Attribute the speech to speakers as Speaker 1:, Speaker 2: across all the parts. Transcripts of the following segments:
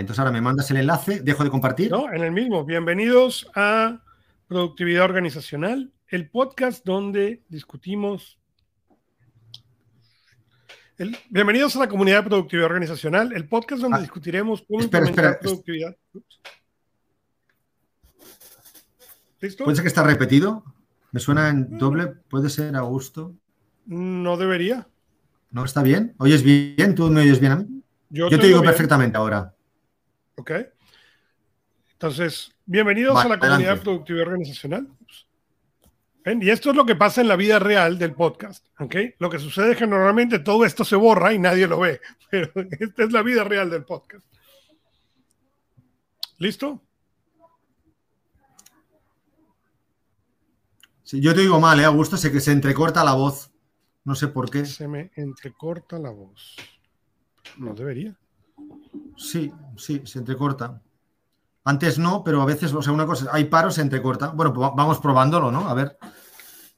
Speaker 1: entonces ahora me mandas el enlace, dejo de compartir.
Speaker 2: No, en el mismo. Bienvenidos a Productividad Organizacional, el podcast donde discutimos. Bienvenidos a la comunidad de productividad organizacional, el podcast donde ah, discutiremos cómo
Speaker 1: espera, implementar productividad. ¿Listo? ¿Puede ser que está repetido? ¿Me suena en mm. doble? ¿Puede ser a gusto?
Speaker 2: No debería.
Speaker 1: ¿No está bien? ¿Oyes bien? ¿Tú me oyes bien a mí? Yo, te digo perfectamente ahora.
Speaker 2: Ok. Entonces, bienvenidos a la comunidad productiva organizacional. Y esto es lo que pasa en la vida real del podcast. ¿ok? Lo que sucede es que normalmente todo esto se borra y nadie lo ve. Pero esta es la vida real del podcast. ¿Listo?
Speaker 1: Sí, yo te digo mal, ¿eh, Augusto? Sé que se entrecorta la voz. No sé por qué.
Speaker 2: Se me entrecorta la voz. No debería.
Speaker 1: Sí, sí, se entrecorta. Antes no, pero a veces, o sea, una cosa, hay paros, se entrecorta. Bueno, pues vamos probándolo, ¿no? A ver,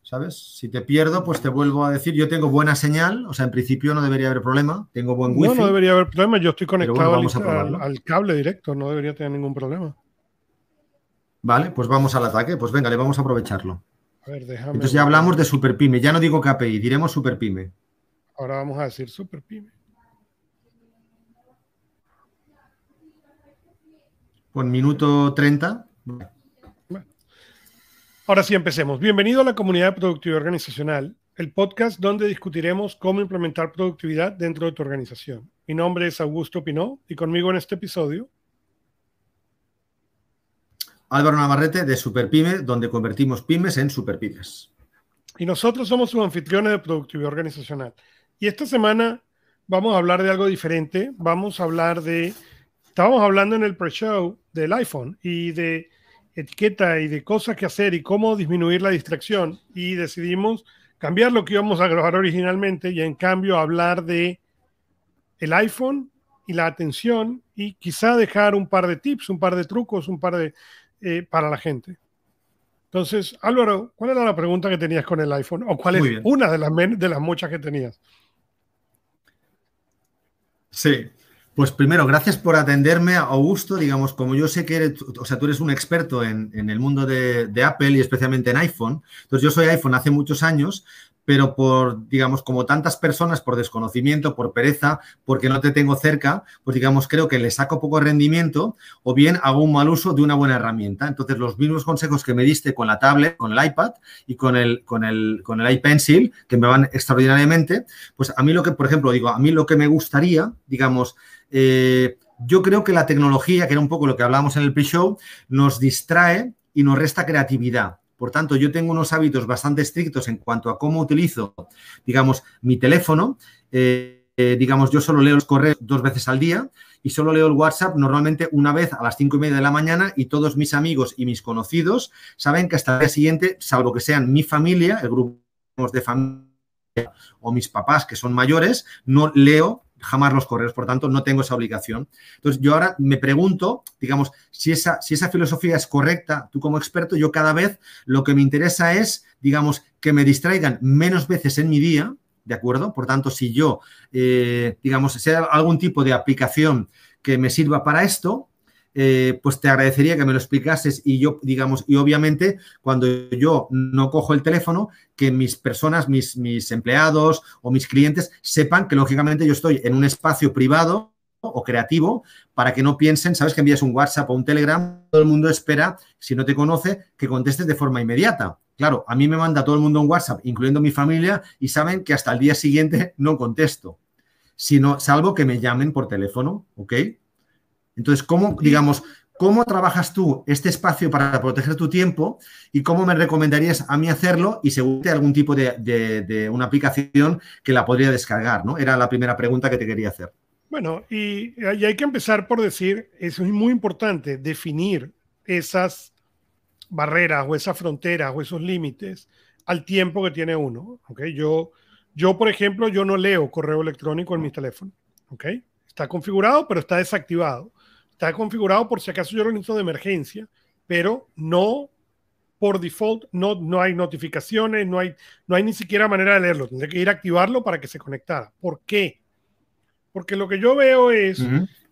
Speaker 1: ¿sabes? Si te pierdo, pues te vuelvo a decir, yo tengo buena señal, o sea, en principio no debería haber problema, tengo buen wifi.
Speaker 2: No, no debería haber problema, yo estoy conectado al, cable directo, no debería tener ningún problema.
Speaker 1: Vale, pues vamos al ataque, pues venga, le vamos a aprovecharlo. A ver, déjame Entonces ya hablamos de Superpime, ya no digo KPI, diremos Superpime.
Speaker 2: Ahora vamos a decir Superpime.
Speaker 1: Con minuto 30.
Speaker 2: Ahora sí, empecemos. Bienvenido a la comunidad de productividad organizacional, el podcast donde discutiremos cómo implementar productividad dentro de tu organización. Mi nombre es Augusto Pinó y conmigo en este episodio.
Speaker 1: Álvaro Navarrete de Superpyme, donde convertimos pymes en superpymes.
Speaker 2: Y nosotros somos sus anfitriones de productividad organizacional. Y esta semana vamos a hablar de algo diferente. Vamos a hablar de estábamos hablando en el pre-show del iPhone y de etiqueta y de cosas que hacer y cómo disminuir la distracción y decidimos cambiar lo que íbamos a grabar originalmente y en cambio hablar de el iPhone y la atención y quizá dejar un par de tips, un par de trucos, un par de eh, para la gente. Entonces, Álvaro, ¿cuál era la pregunta que tenías con el iPhone? ¿O cuál es una de las, de las muchas que tenías?
Speaker 1: Sí, pues primero, gracias por atenderme, Augusto. Digamos, como yo sé que eres, o sea, tú eres un experto en, el mundo de, de, Apple y especialmente en iPhone. Entonces, yo soy iPhone hace muchos años, pero por, digamos, como tantas personas, por desconocimiento, por pereza, porque no te tengo cerca, pues digamos, creo que le saco poco rendimiento o bien hago un mal uso de una buena herramienta. Entonces, los mismos consejos que me diste con la tablet, con el iPad y con el, con el, con el iPencil, que me van extraordinariamente, pues a mí lo que, por ejemplo, digo, a mí lo que me gustaría, digamos, eh, yo creo que la tecnología, que era un poco lo que hablábamos en el pre-show, nos distrae y nos resta creatividad. Por tanto, yo tengo unos hábitos bastante estrictos en cuanto a cómo utilizo, digamos, mi teléfono. Eh, eh, digamos, yo solo leo los correos dos veces al día y solo leo el WhatsApp normalmente una vez a las cinco y media de la mañana y todos mis amigos y mis conocidos saben que hasta el día siguiente, salvo que sean mi familia, el grupo de familia o mis papás que son mayores, no leo jamás los correos, por tanto, no tengo esa obligación. Entonces, yo ahora me pregunto, digamos, si esa, si esa filosofía es correcta, tú como experto, yo cada vez lo que me interesa es, digamos, que me distraigan menos veces en mi día, ¿de acuerdo? Por tanto, si yo, eh, digamos, sea algún tipo de aplicación que me sirva para esto, eh, pues te agradecería que me lo explicases y yo, digamos, y obviamente cuando yo no cojo el teléfono, que mis personas, mis, mis empleados o mis clientes sepan que lógicamente yo estoy en un espacio privado o creativo para que no piensen, sabes que envías un WhatsApp o un Telegram, todo el mundo espera, si no te conoce, que contestes de forma inmediata. Claro, a mí me manda todo el mundo un WhatsApp, incluyendo mi familia, y saben que hasta el día siguiente no contesto, sino salvo que me llamen por teléfono, ¿ok? Entonces, ¿cómo, digamos, cómo trabajas tú este espacio para proteger tu tiempo y cómo me recomendarías a mí hacerlo y según algún tipo de, una aplicación que la podría descargar, ¿no? Era la primera pregunta que te quería hacer.
Speaker 2: Bueno, y, hay que empezar por decir, es muy importante definir esas barreras o esas fronteras o esos límites al tiempo que tiene uno. ¿okay? Yo, yo, por ejemplo, yo no leo correo electrónico en mi teléfono. ¿okay? Está configurado, pero está desactivado está configurado por si acaso yo lo necesito de emergencia, pero no por default, no, no hay notificaciones, no hay, no hay ni siquiera manera de leerlo. Tendré que ir a activarlo para que se conectara. ¿Por qué? Porque lo que yo veo es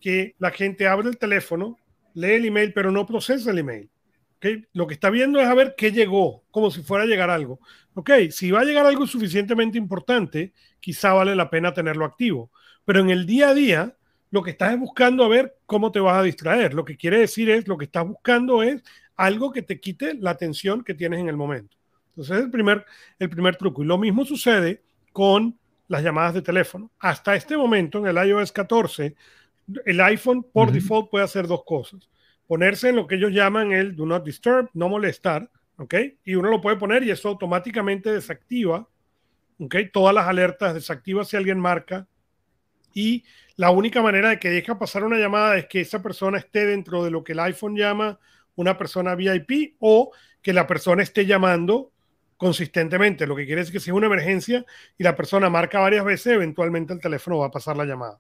Speaker 2: que la gente abre el teléfono, lee el email, pero no procesa el email. ¿Okay? Lo que está viendo es a ver qué llegó, como si fuera a llegar algo. Ok, si va a llegar algo suficientemente importante, quizá vale la pena tenerlo activo. Pero en el día a día, lo que estás es buscando a ver cómo te vas a distraer. Lo que quiere decir es, lo que estás buscando es algo que te quite la atención que tienes en el momento. Entonces, es el primer, el primer truco. Y lo mismo sucede con las llamadas de teléfono. Hasta este momento, en el iOS 14, el iPhone por default puede hacer dos cosas. Ponerse en lo que ellos llaman el do not disturb, no molestar, ¿ok? Y uno lo puede poner y eso automáticamente desactiva, ¿ok? Todas las alertas desactiva si alguien marca. Y la única manera de que deja pasar una llamada es que esa persona esté dentro de lo que el iPhone llama una persona VIP o que la persona esté llamando consistentemente, lo que quiere decir que si es una emergencia y la persona marca varias veces, eventualmente el teléfono va a pasar la llamada.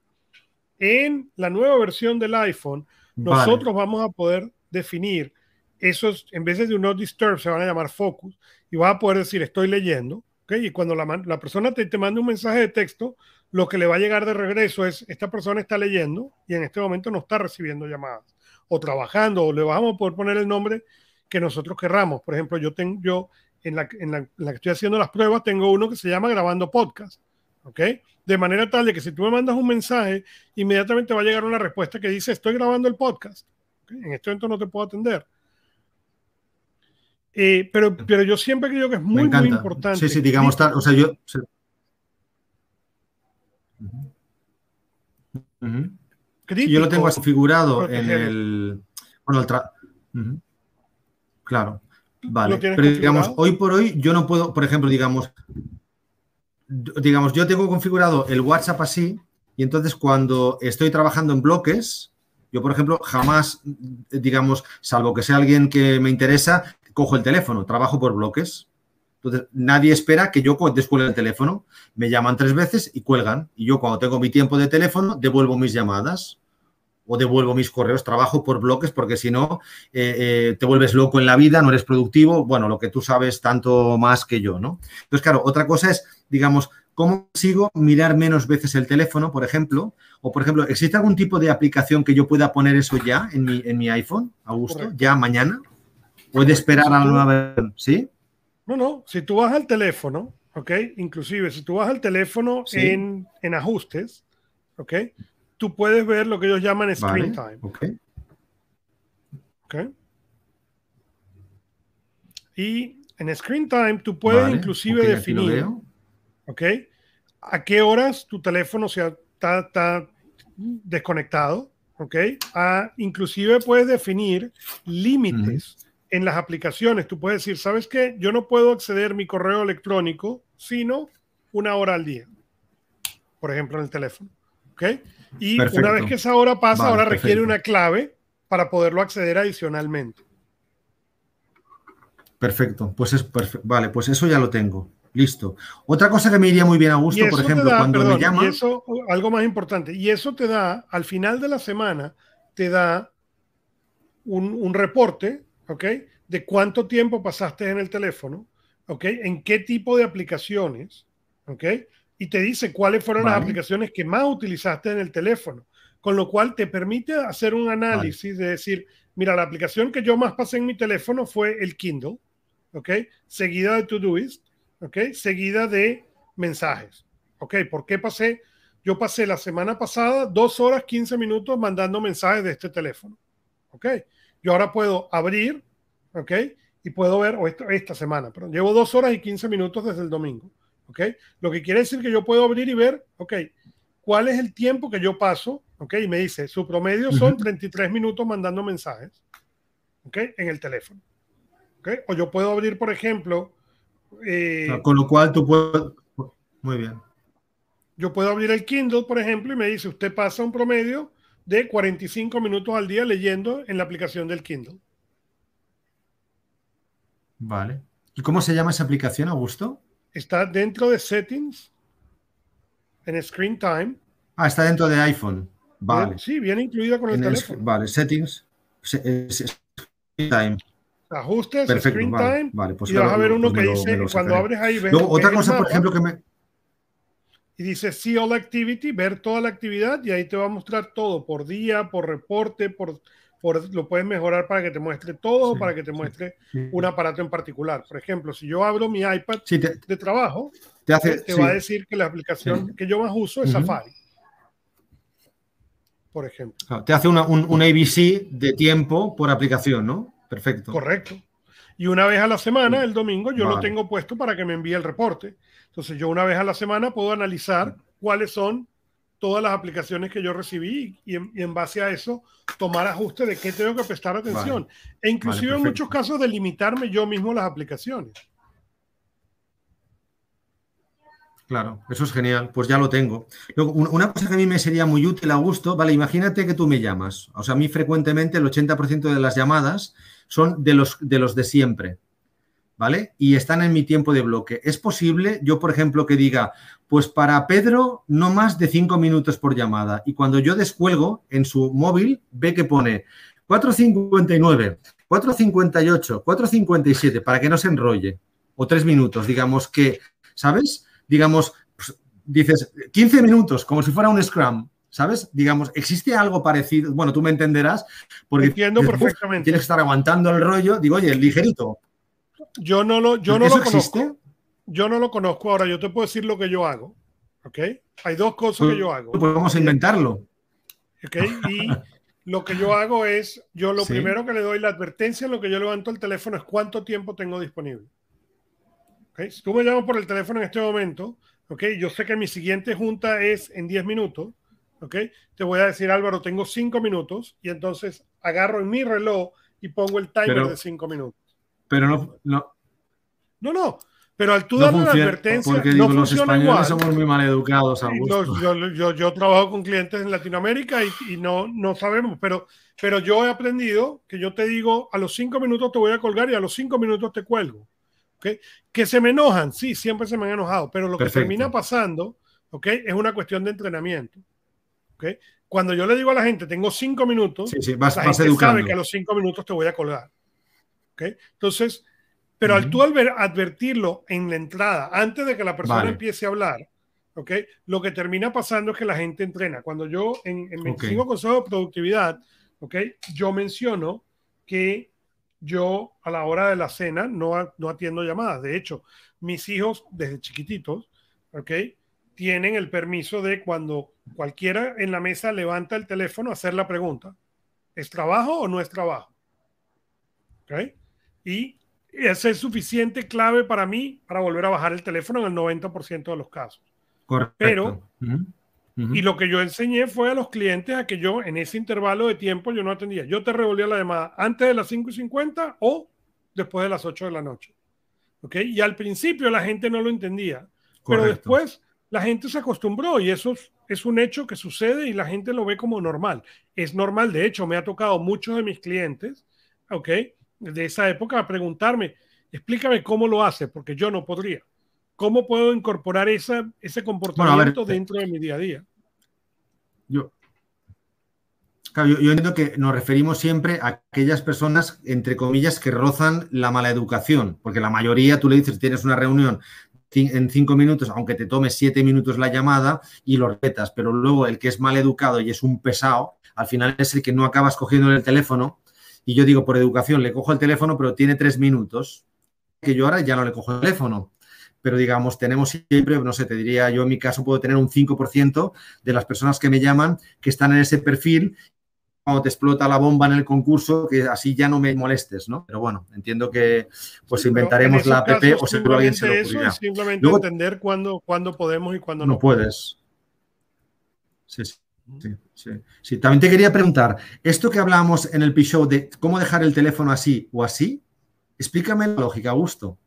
Speaker 2: En la nueva versión del iPhone, nosotros vamos a poder definir esos, en vez de un no disturb, se van a llamar focus y vas a poder decir estoy leyendo, Y cuando la, la persona te, te manda un mensaje de texto, lo que le va a llegar de regreso es esta persona está leyendo y en este momento no está recibiendo llamadas o trabajando o le vamos a poder poner el nombre que nosotros querramos. Por ejemplo, yo tengo yo en la, en la, que estoy haciendo las pruebas, tengo uno que se llama grabando podcast. ¿Ok? De manera tal de que si tú me mandas un mensaje, inmediatamente va a llegar una respuesta que dice, estoy grabando el podcast. En este momento no te puedo atender. Eh, pero, pero yo siempre creo que es muy, muy importante.
Speaker 1: Sí, sí, digamos, tal, o sea, yo... Yo lo tengo configurado en el... Bueno, el Claro. Vale, pero digamos, hoy por hoy yo no puedo, por ejemplo, digamos, digamos, yo tengo configurado el WhatsApp así y entonces cuando estoy trabajando en bloques, yo, por ejemplo, jamás, digamos, salvo que sea alguien que me interesa, cojo el teléfono, trabajo por bloques. Entonces, nadie espera que yo descuelgue el teléfono. Me llaman tres veces y cuelgan. Y yo, cuando tengo mi tiempo de teléfono, devuelvo mis llamadas o devuelvo mis correos, trabajo por bloques porque si no eh, eh, te vuelves loco en la vida, no eres productivo, bueno, lo que tú sabes tanto más que yo, ¿no? Entonces, claro, otra cosa es, digamos, ¿cómo consigo mirar menos veces el teléfono, por ejemplo? O, por ejemplo, ¿existe algún tipo de aplicación que yo pueda poner eso ya en mi, en mi iPhone, Augusto, ya mañana? ¿Puede esperar a la nueva ¿Sí?
Speaker 2: No, no, si tú vas al teléfono, ¿ok? Inclusive, si tú vas al teléfono en, en ajustes, ¿ok? tú puedes ver lo que ellos llaman screen time.
Speaker 1: Okay.
Speaker 2: ok. Y en screen time tú puedes inclusive definir, ¿ok? A qué horas tu teléfono se está, desconectado, ¿ok? A, inclusive puedes definir límites en las aplicaciones. Tú puedes decir, ¿sabes qué? Yo no puedo acceder a mi correo electrónico sino una hora al día, por ejemplo, en el teléfono, ¿ok? Y una vez que esa hora pasa, ahora requiere una clave para poderlo acceder adicionalmente.
Speaker 1: Perfecto, pues es perfecto. Vale, pues eso ya lo tengo. Listo. Otra cosa que me iría muy bien a gusto, por ejemplo, cuando me llama.
Speaker 2: Y eso, algo más importante, y eso te da, al final de la semana, te da un, un reporte, ¿ok? De cuánto tiempo pasaste en el teléfono, ¿ok? En qué tipo de aplicaciones, ¿ok? y te dice cuáles fueron las aplicaciones que más utilizaste en el teléfono, con lo cual te permite hacer un análisis de decir, mira, la aplicación que yo más pasé en mi teléfono fue el Kindle, ¿ok? Seguida de Todoist, ¿ok? Seguida de mensajes, ¿ok? ¿Por qué pasé? Yo pasé la semana pasada dos horas 15 minutos mandando mensajes de este teléfono, ¿ok? Yo ahora puedo abrir, ¿ok? Y puedo ver, o esta, esta semana, pero llevo dos horas y 15 minutos desde el domingo. ¿ok? Lo que quiere decir que yo puedo abrir y ver, ¿ok? ¿Cuál es el tiempo que yo paso? ¿Ok? Y me dice, su promedio son 33 minutos mandando mensajes, ¿ok? En el teléfono, ¿ok? O yo puedo abrir, por ejemplo...
Speaker 1: Eh, ah, con lo cual tú puedes... Muy bien.
Speaker 2: Yo puedo abrir el Kindle, por ejemplo, y me dice, usted pasa un promedio de 45 minutos al día leyendo en la aplicación del Kindle.
Speaker 1: Vale. ¿Y cómo se llama esa aplicación, Augusto?
Speaker 2: está dentro de settings, en screen time.
Speaker 1: Ah, está dentro de iPhone. Vale.
Speaker 2: Sí, viene incluida con el teléfono.
Speaker 1: vale, settings, screen
Speaker 2: time. Ajustes, screen time. Vale, pues y vas a ver uno que dice, cuando abres ahí, ves,
Speaker 1: Luego, otra cosa, por ejemplo, que me...
Speaker 2: y dice See All Activity, ver toda la actividad y ahí te va a mostrar todo por día, por reporte, por, por lo puedes mejorar para que te muestre todo, para que te muestre un aparato en particular. Por ejemplo, si yo abro mi iPad de trabajo, te, hace, te va a decir que la aplicación que yo más uso es Safari. Por ejemplo.
Speaker 1: te hace un, un ABC de tiempo por aplicación, ¿no? Perfecto.
Speaker 2: Correcto. Y una vez a la semana, el domingo, yo lo tengo puesto para que me envíe el reporte. Entonces yo una vez a la semana puedo analizar cuáles son todas las aplicaciones que yo recibí y en, base a eso tomar ajuste de qué tengo que prestar atención. E inclusive en muchos casos de limitarme yo mismo las aplicaciones.
Speaker 1: Claro, eso es genial, pues ya lo tengo. una cosa que a mí me sería muy útil a gusto, vale, imagínate que tú me llamas. O sea, a mí frecuentemente el 80% de las llamadas son de los, de los de siempre, ¿vale? Y están en mi tiempo de bloque. Es posible, yo por ejemplo, que diga, pues para Pedro no más de cinco minutos por llamada. Y cuando yo descuelgo en su móvil, ve que pone 4.59, 4.58, 4.57, para que no se enrolle. O tres minutos, digamos que, ¿sabes? Digamos, pues, dices 15 minutos, como si fuera un Scrum, ¿sabes? Digamos, existe algo parecido, bueno, tú me entenderás, porque
Speaker 2: Entiendo perfectamente.
Speaker 1: tienes que estar aguantando el rollo, digo, oye, ligerito.
Speaker 2: Yo no lo, yo no lo conozco. Yo no lo conozco, ahora yo te puedo decir lo que yo hago, ¿ok? Hay dos cosas que yo hago.
Speaker 1: Podemos inventarlo.
Speaker 2: ¿Ok? Y lo que yo hago es, yo lo primero que le doy la advertencia en lo que yo levanto el teléfono es cuánto tiempo tengo disponible. Si tú me llamas por el teléfono en este momento, okay, yo sé que mi siguiente junta es en 10 minutos, okay, te voy a decir, Álvaro, tengo 5 minutos y entonces agarro en mi reloj y pongo el timer de 5 minutos.
Speaker 1: Pero no, no.
Speaker 2: No, no. Pero al tú darle la advertencia,
Speaker 1: porque
Speaker 2: no
Speaker 1: los españoles somos muy mal educados.
Speaker 2: yo, yo, yo, trabajo con clientes en Latinoamérica y, y, no, no sabemos, pero, pero yo he aprendido que yo te digo, a los cinco minutos te voy a colgar y a los cinco minutos te cuelgo. Que se me enojan, sí, siempre se me han enojado, pero lo que termina pasando, ¿ok? Es una cuestión de entrenamiento, ¿ok? Cuando yo le digo a la gente, tengo cinco minutos,
Speaker 1: la gente sabe
Speaker 2: que a los cinco minutos te voy a colgar. Entonces, pero al tú advertirlo en la entrada, antes de que la persona empiece a hablar, ¿ok? Lo que termina pasando es que la gente entrena. Cuando yo en, en 25 consejos de productividad, ¿ok? Yo menciono que yo a la hora de la cena no, no atiendo llamadas. De hecho, mis hijos desde chiquititos, ¿ok? Tienen el permiso de cuando cualquiera en la mesa levanta el teléfono, hacer la pregunta, ¿es trabajo o no es trabajo? ¿Ok? Y ese es suficiente clave para mí para volver a bajar el teléfono en el 90% de los casos.
Speaker 1: Correcto.
Speaker 2: Pero y lo que yo enseñé fue a los clientes a que yo en ese intervalo de tiempo yo no atendía. Yo te revolvía la llamada antes de las 5 y 50 o después de las 8 de la noche. ¿Ok? Y al principio la gente no lo entendía. Pero después la gente se acostumbró y eso es, un hecho que sucede y la gente lo ve como normal. Es normal, de hecho, me ha tocado muchos de mis clientes, ¿ok? De esa época a preguntarme, explícame cómo lo hace, porque yo no podría. ¿Cómo puedo incorporar esa, ese comportamiento dentro de mi día a día?
Speaker 1: Yo, yo, entiendo que nos referimos siempre a aquellas personas, entre comillas, que rozan la mala educación, porque la mayoría, tú le dices, tienes una reunión en cinco minutos, aunque te tome siete minutos la llamada y lo retas, pero luego el que es mal educado y es un pesado, al final es el que no acabas cogiendo el teléfono. Y yo digo, por educación, le cojo el teléfono, pero tiene tres minutos, que yo ahora ya no le cojo el teléfono pero digamos, tenemos siempre, no sé, te diría yo en mi caso puedo tener un 5% de las personas que me llaman que están en ese perfil cuando te explota la bomba en el concurso, que así ya no me molestes, ¿no? Pero bueno, entiendo que pues inventaremos la app o seguro alguien se lo ocurrirá.
Speaker 2: Eso simplemente entender cuándo, cuándo, podemos y cuándo no.
Speaker 1: No puedes. Sí, sí. Sí, sí, También te quería preguntar, esto que hablábamos en el P-Show de cómo dejar el teléfono así o así, explícame la lógica, Augusto.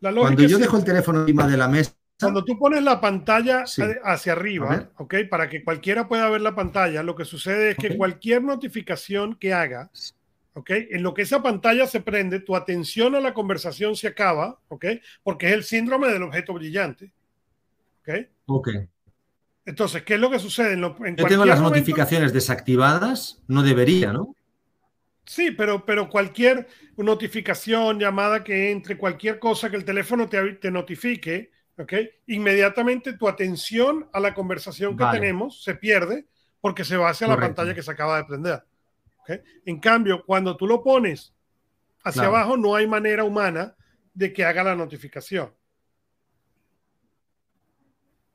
Speaker 1: Cuando yo dejo el teléfono encima de la mesa.
Speaker 2: Cuando tú pones la pantalla hacia arriba, ¿ok? Para que cualquiera pueda ver la pantalla, lo que sucede es que cualquier notificación que hagas, ¿ok? En lo que esa pantalla se prende, tu atención a la conversación se acaba, ¿ok? Porque es el síndrome del objeto brillante, ¿ok?
Speaker 1: Ok.
Speaker 2: Entonces, ¿qué es lo que sucede? En,
Speaker 1: yo tengo las notificaciones desactivadas, no debería, ¿no?
Speaker 2: Sí, pero, pero cualquier notificación, llamada que entre, cualquier cosa que el teléfono te, te notifique, ¿ok? Inmediatamente tu atención a la conversación que tenemos se pierde porque se va hacia la pantalla que se acaba de prender. ¿ok? En cambio, cuando tú lo pones hacia abajo, no hay manera humana de que haga la notificación.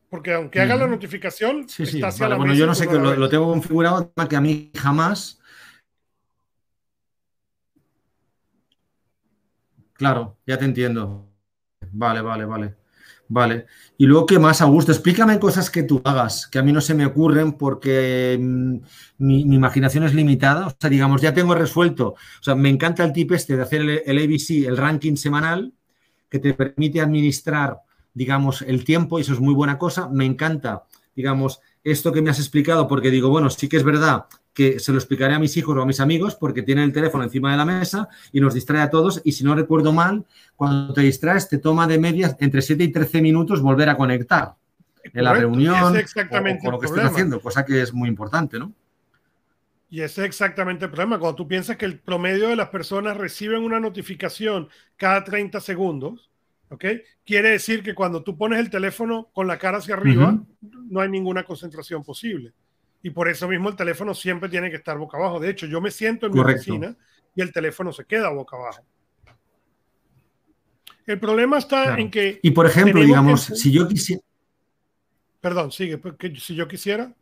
Speaker 2: Porque aunque haga la notificación,
Speaker 1: está hacia la Bueno, yo no sé que lo, lo, tengo configurado que a mí jamás. Claro, ya te entiendo. Vale, vale, vale. Vale. Y luego, ¿qué más, Augusto? Explícame cosas que tú hagas, que a mí no se me ocurren porque mm, mi, imaginación es limitada. O sea, digamos, ya tengo resuelto. O sea, me encanta el tip este de hacer el, ABC, el ranking semanal, que te permite administrar, digamos, el tiempo, y eso es muy buena cosa. Me encanta, digamos, esto que me has explicado, porque digo, bueno, sí que es verdad que se lo explicaré a mis hijos o a mis amigos porque tienen el teléfono encima de la mesa y nos distrae a todos. Y si no recuerdo mal, cuando te distraes, te toma de medias entre 7 y 13 minutos volver a conectar en la reunión
Speaker 2: exactamente
Speaker 1: o, lo que estés haciendo, cosa que es muy importante, ¿no?
Speaker 2: Y ese es exactamente el problema. Cuando tú piensas que el promedio de las personas reciben una notificación cada 30 segundos, ¿ok? Quiere decir que cuando tú pones el teléfono con la cara hacia arriba, no hay ninguna concentración posible y por eso mismo el teléfono siempre tiene que estar boca abajo. De hecho, yo me siento en mi oficina y el teléfono se queda boca abajo. El problema está en que...
Speaker 1: Y por ejemplo, digamos, si yo quisiera...
Speaker 2: Perdón, sigue, si yo quisiera...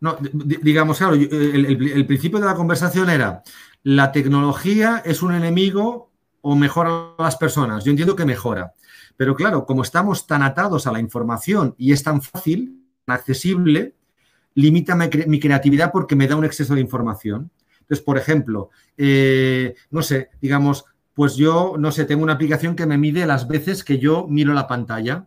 Speaker 1: No, digamos, claro, el, principio de la conversación era, la tecnología es un enemigo o mejora a las personas. Yo entiendo que mejora. Pero claro, como estamos tan atados a la información y es tan fácil, accesible, limita mi creatividad porque me da un exceso de información. Entonces, por ejemplo, eh, no sé, digamos, pues yo, no sé, tengo una aplicación que me mide las veces que yo miro la pantalla.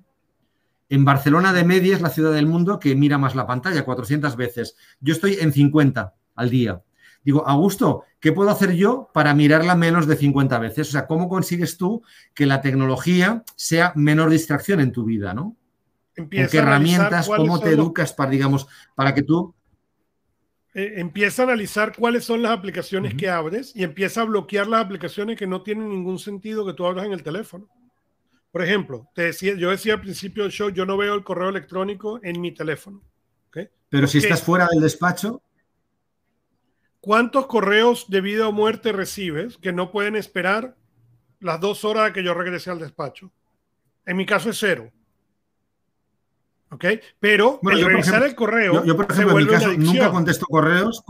Speaker 1: En Barcelona de media es la ciudad del mundo que mira más la pantalla, 400 veces. Yo estoy en 50 al día. Digo, Augusto, ¿qué puedo hacer yo para mirarla menos de 50 veces? O sea, ¿cómo consigues tú que la tecnología sea menor distracción en tu vida, no? Qué herramientas, cómo te educas para, digamos, para que tú...
Speaker 2: Eh, empieza a analizar cuáles son las aplicaciones que abres y empieza a bloquear las aplicaciones que no tienen ningún sentido que tú abras en el teléfono. Por ejemplo, te decía, yo decía al principio del show, yo no veo el correo electrónico en mi teléfono.
Speaker 1: Pero si estás fuera del despacho.
Speaker 2: ¿Cuántos correos de vida o muerte recibes que no pueden esperar las dos horas que yo regrese al despacho? En mi caso es cero. ¿Ok? Pero el revisar el correo.
Speaker 1: Yo, por ejemplo, en mi caso, nunca contesto correos.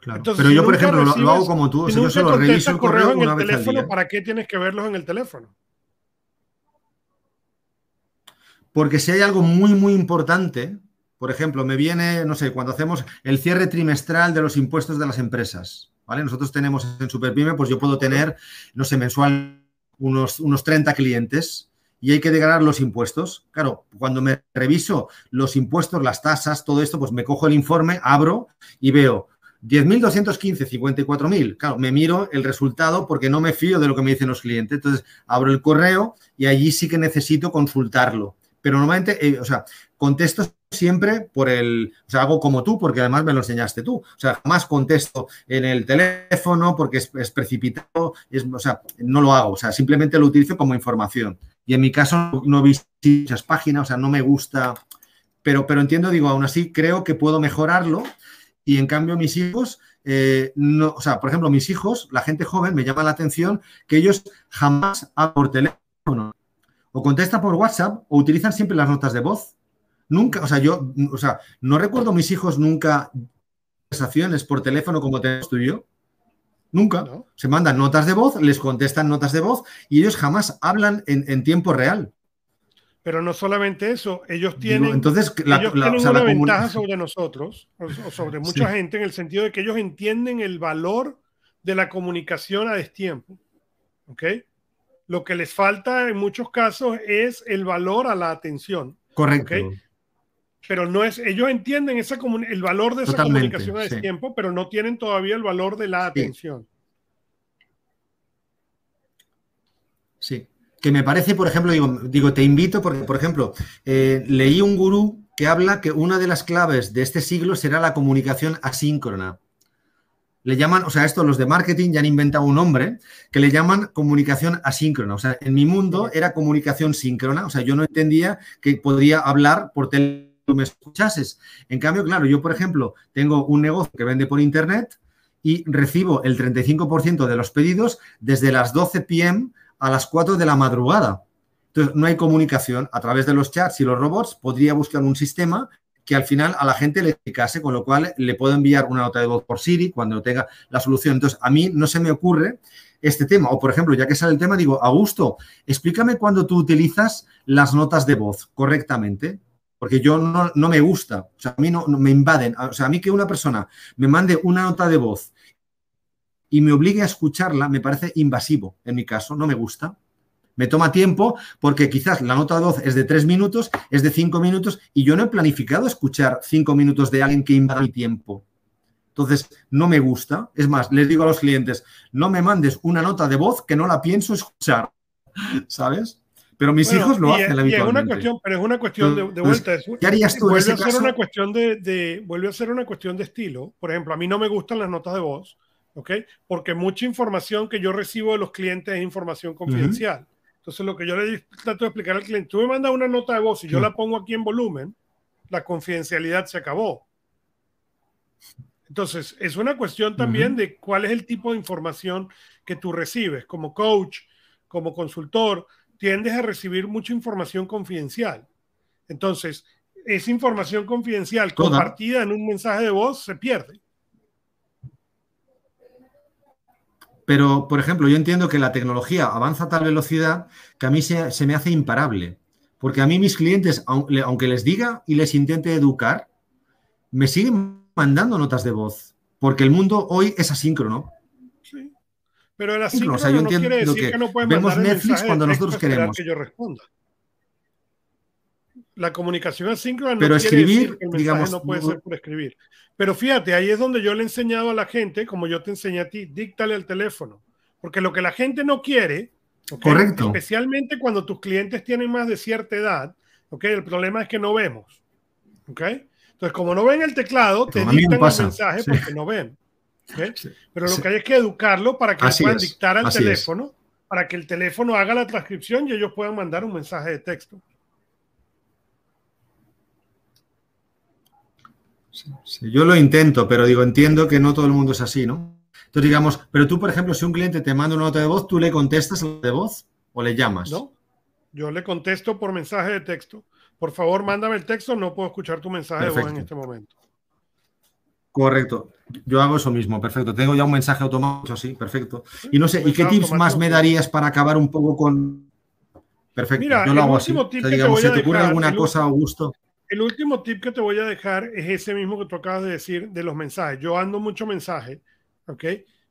Speaker 1: Claro. pero yo, por ejemplo, lo, hago como tú. Si yo solo reviso el correo en el teléfono,
Speaker 2: ¿para qué tienes que verlos en el teléfono?
Speaker 1: Porque si hay algo muy, muy importante, por ejemplo, me viene, no sé, cuando hacemos el cierre trimestral de los impuestos de las empresas, ¿vale? Nosotros tenemos en Superpyme, pues yo puedo tener, no sé, mensual unos, unos 30 clientes y hay que declarar los impuestos. Claro, cuando me reviso los impuestos, las tasas, todo esto, pues me cojo el informe, abro y veo 10.215, 54.000. Claro, me miro el resultado porque no me fío de lo que me dicen los clientes. Entonces, abro el correo y allí sí que necesito consultarlo. Pero normalmente, eh, o sea, contesto siempre por el, o sea, hago como tú, porque además me lo enseñaste tú. O sea, jamás contesto en el teléfono porque es, precipitado, es, o sea, no lo hago, o sea, simplemente lo utilizo como información. Y en mi caso no vi muchas páginas, o sea, no me gusta, pero, pero entiendo, digo, aún así creo que puedo mejorarlo y en cambio mis hijos, eh, no, o sea, por ejemplo, mis hijos, la gente joven, me llama la atención que ellos jamás hablan por teléfono o contestan por WhatsApp o utilizan siempre las notas de voz. Nunca, o sea, yo, o sea, no recuerdo mis hijos nunca conversaciones por teléfono como tenemos tú y yo. Nunca. Se mandan notas de voz, les contestan notas de voz y ellos jamás hablan en, tiempo real.
Speaker 2: Pero no solamente eso, ellos tienen, entonces, ellos tienen una ventaja sobre nosotros, o, sobre mucha gente, en el sentido de que ellos entienden el valor de la comunicación a destiempo. ¿Ok? Lo que les falta en muchos casos es el valor a la atención.
Speaker 1: Correcto
Speaker 2: pero no es, ellos entienden esa el valor de esa comunicación a tiempo, pero no tienen todavía el valor de la atención.
Speaker 1: Sí. Que me parece, por ejemplo, digo, digo te invito, porque, por ejemplo, eh, leí un gurú que habla que una de las claves de este siglo será la comunicación asíncrona. Le llaman, o sea, esto los de marketing ya han inventado un nombre que le llaman comunicación asíncrona. O sea, en mi mundo era comunicación síncrona. O sea, yo no entendía que podría hablar por teléfono me escuchases. En cambio, claro, yo, por ejemplo, tengo un negocio que vende por internet y recibo el 35% de los pedidos desde las 12 pm a las 4 de la madrugada. Entonces, no hay comunicación a través de los chats y los robots. Podría buscar un sistema que al final a la gente le explicase, con lo cual le puedo enviar una nota de voz por Siri cuando tenga la solución. Entonces, a mí no se me ocurre este tema. O, por ejemplo, ya que sale el tema, digo, Augusto, explícame cuando tú utilizas las notas de voz correctamente. Porque yo no, me gusta, o sea, a mí no, me invaden. O sea, a mí que una persona me mande una nota de voz y me obligue a escucharla, me parece invasivo, en mi caso, no me gusta. Me toma tiempo porque quizás la nota de voz es de tres minutos, es de cinco minutos y yo no he planificado escuchar cinco minutos de alguien que invada mi tiempo. Entonces, no me gusta. Es más, les digo a los clientes, no me mandes una nota de voz que no la pienso escuchar. ¿Sabes? Pero mis hijos lo hacen habitualmente.
Speaker 2: Es una cuestión, pero es una cuestión de, vuelta. ¿Qué harías tú vuelve a ser una cuestión de, vuelve a ser una cuestión de estilo. Por ejemplo, a mí no me gustan las notas de voz, ¿ok? Porque mucha información que yo recibo de los clientes es información confidencial. Entonces, lo que yo le trato de explicar al cliente, tú me mandas una nota de voz y yo la pongo aquí en volumen, la confidencialidad se acabó. Entonces, es una cuestión también de cuál es el tipo de información que tú recibes. Como coach, como consultor, tiendes a recibir mucha información confidencial. Entonces, esa información confidencial compartida en un mensaje de voz se pierde.
Speaker 1: Pero, por ejemplo, yo entiendo que la tecnología avanza a tal velocidad que a mí se, me hace imparable. Porque a mí mis clientes, aunque les diga y les intente educar, me siguen mandando notas de voz. Porque el mundo hoy es asíncrono.
Speaker 2: Sí. Pero el asíncrono no quiere decir que, no pueden
Speaker 1: vemos Netflix cuando nosotros queremos.
Speaker 2: Que yo responda. La comunicación asíncrona no
Speaker 1: Pero escribir,
Speaker 2: que el
Speaker 1: digamos,
Speaker 2: no puede ser por escribir. Pero fíjate, ahí es donde yo le he enseñado a la gente, como yo te enseñé a ti, díctale al teléfono. Porque lo que la gente no quiere,
Speaker 1: Correcto.
Speaker 2: especialmente cuando tus clientes tienen más de cierta edad, ¿okay? el problema es que no vemos. ¿okay? Entonces, como no ven el teclado, te dictan el mensaje porque no ven. Pero lo que hay es que educarlo para que puedan dictar al teléfono, para que el teléfono haga la transcripción y ellos puedan mandar un mensaje de texto.
Speaker 1: yo lo intento, pero digo, entiendo que no todo el mundo es así, ¿no? Entonces, digamos, pero tú, por ejemplo, si un cliente te manda una nota de voz, ¿tú le contestas de voz o le llamas?
Speaker 2: No, yo le contesto por mensaje de texto. Por favor, mándame el texto, no puedo escuchar tu mensaje de voz en este momento.
Speaker 1: Correcto. Yo hago eso mismo, perfecto. Tengo ya un mensaje automático, sí, perfecto. Y no sé, ¿y qué tips más me darías para acabar un poco con... Perfecto,
Speaker 2: Mira, yo lo hago así. digamos,
Speaker 1: ¿se te ocurre alguna cosa, Augusto?
Speaker 2: el último tip que te voy a dejar es ese mismo que tú acabas de decir de los mensajes. Yo ando mucho mensaje, ¿ok?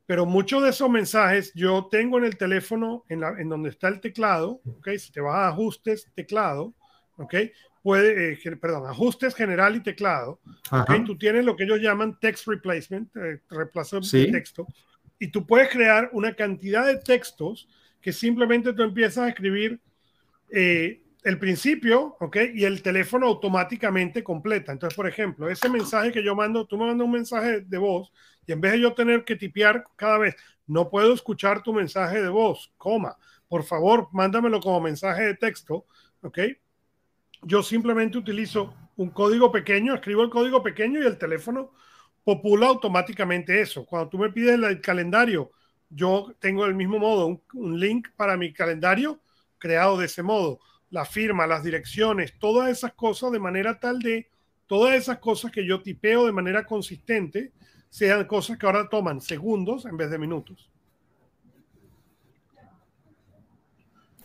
Speaker 2: Pero muchos de esos mensajes yo tengo en el teléfono, en, la, en donde está el teclado, ¿ok? Si te vas a ajustes, teclado, ¿ok? Puede, eh, perdón, ajustes general y teclado, ¿ok? Tú tienes lo que ellos llaman text replacement, eh, reemplazo de texto, y tú puedes crear una cantidad de textos que simplemente tú empiezas a escribir eh, el principio, ¿ok? Y el teléfono automáticamente completa. Entonces, por ejemplo, ese mensaje que yo mando, tú me mandas un mensaje de voz y en vez de yo tener que tipear cada vez, no puedo escuchar tu mensaje de voz, coma. Por favor, mándamelo como mensaje de texto, ¿ok? Yo simplemente utilizo un código pequeño, escribo el código pequeño y el teléfono popula automáticamente eso. Cuando tú me pides el calendario, yo tengo el mismo modo, un, link para mi calendario creado de ese modo la firma, las direcciones, todas esas cosas de manera tal de todas esas cosas que yo tipeo de manera consistente sean cosas que ahora toman segundos en vez de minutos.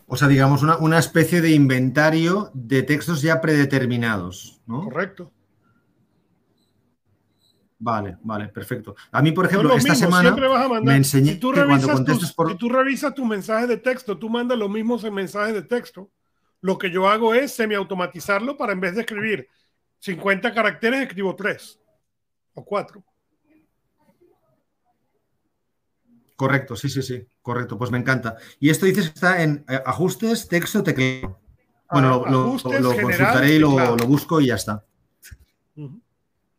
Speaker 1: O sea, digamos, una, especie de inventario de textos ya predeterminados, ¿no?
Speaker 2: Correcto.
Speaker 1: Vale, vale, perfecto. A mí, por ejemplo, esta semana me enseñé
Speaker 2: si tú que cuando contestas por... Si tú revisas tu mensaje de texto, tú mandas los mismos mensajes de texto. Lo que yo hago es semi-automatizarlo para en vez de escribir 50 caracteres, escribo 3 o 4.
Speaker 1: Correcto, sí, sí, sí, correcto, pues me encanta. Y esto dices que está en eh, ajustes, texto, teclado. Bueno, lo, consultaré y lo, busco y ya está.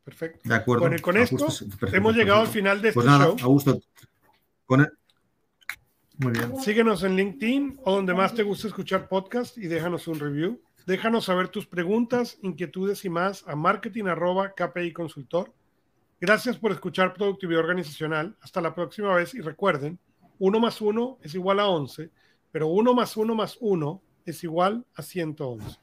Speaker 2: Perfecto.
Speaker 1: De acuerdo.
Speaker 2: Bueno, y con esto hemos llegado al final de pues este nada, show.
Speaker 1: Augusto. Con el... Muy bien.
Speaker 2: Síguenos en LinkedIn o donde más te guste escuchar podcast y déjanos un review. Déjanos saber tus preguntas, inquietudes y más a marketing KPI Consultor. Gracias por escuchar Productividad Organizacional. Hasta la próxima vez y recuerden, 1 más 1 es igual a 11, pero 1 más 1 más 1 es igual a 111.